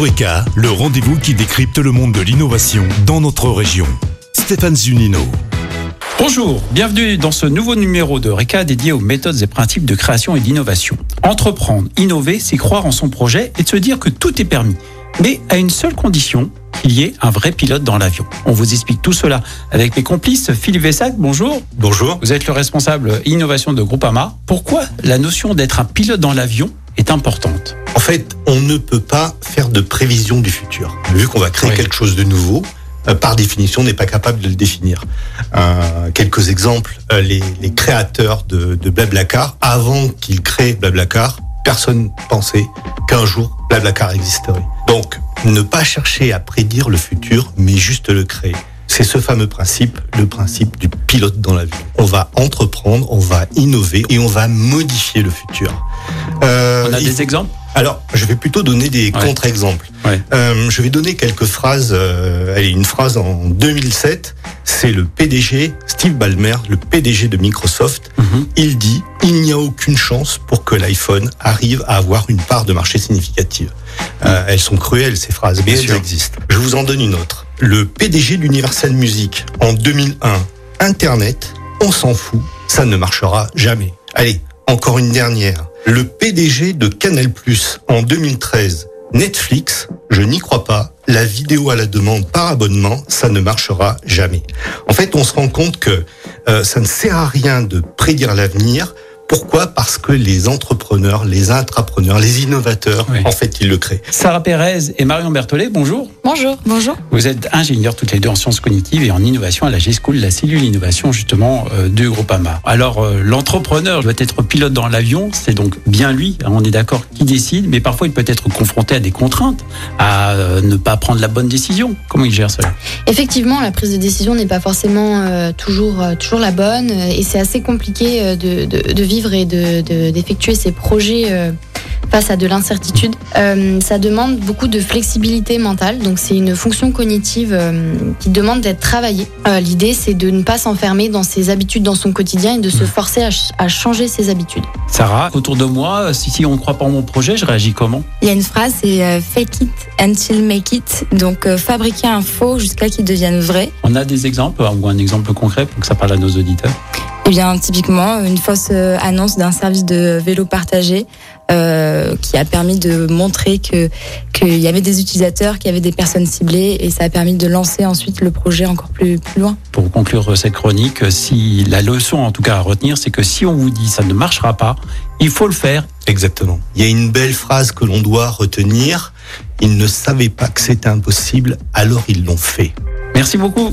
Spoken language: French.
Eureka, le rendez-vous qui décrypte le monde de l'innovation dans notre région. Stéphane Zunino. Bonjour, bienvenue dans ce nouveau numéro de RECA dédié aux méthodes et principes de création et d'innovation. Entreprendre, innover, c'est croire en son projet et de se dire que tout est permis. Mais à une seule condition, qu'il y ait un vrai pilote dans l'avion. On vous explique tout cela avec mes complices. Philippe Vessac, bonjour. Bonjour. Vous êtes le responsable innovation de Groupama. Pourquoi la notion d'être un pilote dans l'avion est importante En fait, on ne peut pas faire de prévision du futur. Vu qu'on va créer Oui. quelque chose de nouveau, euh, par définition, on n'est pas capable de le définir. Euh, quelques exemples. Euh, les, les créateurs de, de Blablacar, avant qu'ils créent Blablacar, personne pensait qu'un jour Blablacar existerait. Donc, ne pas chercher à prédire le futur, mais juste le créer. C'est ce fameux principe, le principe du pilote dans l'avion. On va entreprendre, on va innover et on va modifier le futur. Euh, On a des exemples alors, je vais plutôt donner des Ouais. contre-exemples. Ouais. Euh, je vais donner quelques phrases. Euh, allez, une phrase en 2007. C'est le PDG, Steve Ballmer, le PDG de Microsoft. Mhm. Il dit il n'y a aucune chance pour que l'iPhone arrive à avoir une part de marché significative. Euh, elles sont cruelles ces phrases, mais Bien elles sûr. existent. Je vous en donne une autre. Le PDG d'Universal Music en 2001. Internet, on s'en fout, ça ne marchera jamais. Allez, encore une dernière. Le PDG de Canal+ en 2013. Netflix, je n'y crois pas. La vidéo à la demande par abonnement, ça ne marchera jamais. En fait, on se rend compte que euh, ça ne sert à rien de prédire l'avenir. Pourquoi Parce que les entrepreneurs, les intrapreneurs, les innovateurs, Oui. en fait, ils le créent. Sarah Pérez et Marion Berthollet, bonjour. Bonjour. Bonjour. Vous êtes ingénieurs toutes les deux en sciences cognitives et en innovation à la G-School, la cellule innovation justement euh, du Groupama. Alors euh, l'entrepreneur doit être pilote dans l'avion, c'est donc bien lui, hein, on est d'accord, qui décide, mais parfois il peut être confronté à des contraintes, à euh, ne pas prendre la bonne décision. Comment il gère cela? Effectivement, la prise de décision n'est pas forcément euh, toujours, euh, toujours la bonne et c'est assez compliqué euh, de, de- de vivre et de- de- d'effectuer ces projets euh, face à de l'incertitude. Euh, ça demande beaucoup de flexibilité mentale, donc c'est une fonction cognitive euh, qui demande d'être travaillée. Euh, L'idée, c'est de ne pas s'enfermer dans ses habitudes dans son quotidien et de se forcer à, ch- à changer ses habitudes. Sarah, autour de moi, si, si on ne croit pas en mon projet, je réagis comment? Il y a une phrase, c'est euh, fake it until make it. Donc euh, fabriquer un faux jusqu'à qu'il devienne vrai. On a des exemples ou un exemple concret pour que ça parle à nos auditeurs? Eh bien, typiquement, une fausse euh, annonce d'un service de vélo partagé euh, qui a permis de montrer que qu'il y avait des utilisateurs, qu'il y avait des personnes ciblées, et ça a permis de lancer ensuite le projet encore plus plus loin. Pour conclure cette chronique, si la leçon en tout cas à retenir, c'est que si on vous dit ça ne marchera pas, il faut le faire Exactement. Il y a une belle phrase que l'on doit retenir. Ils ne savaient pas que c'était impossible, alors ils l'ont fait. Merci beaucoup.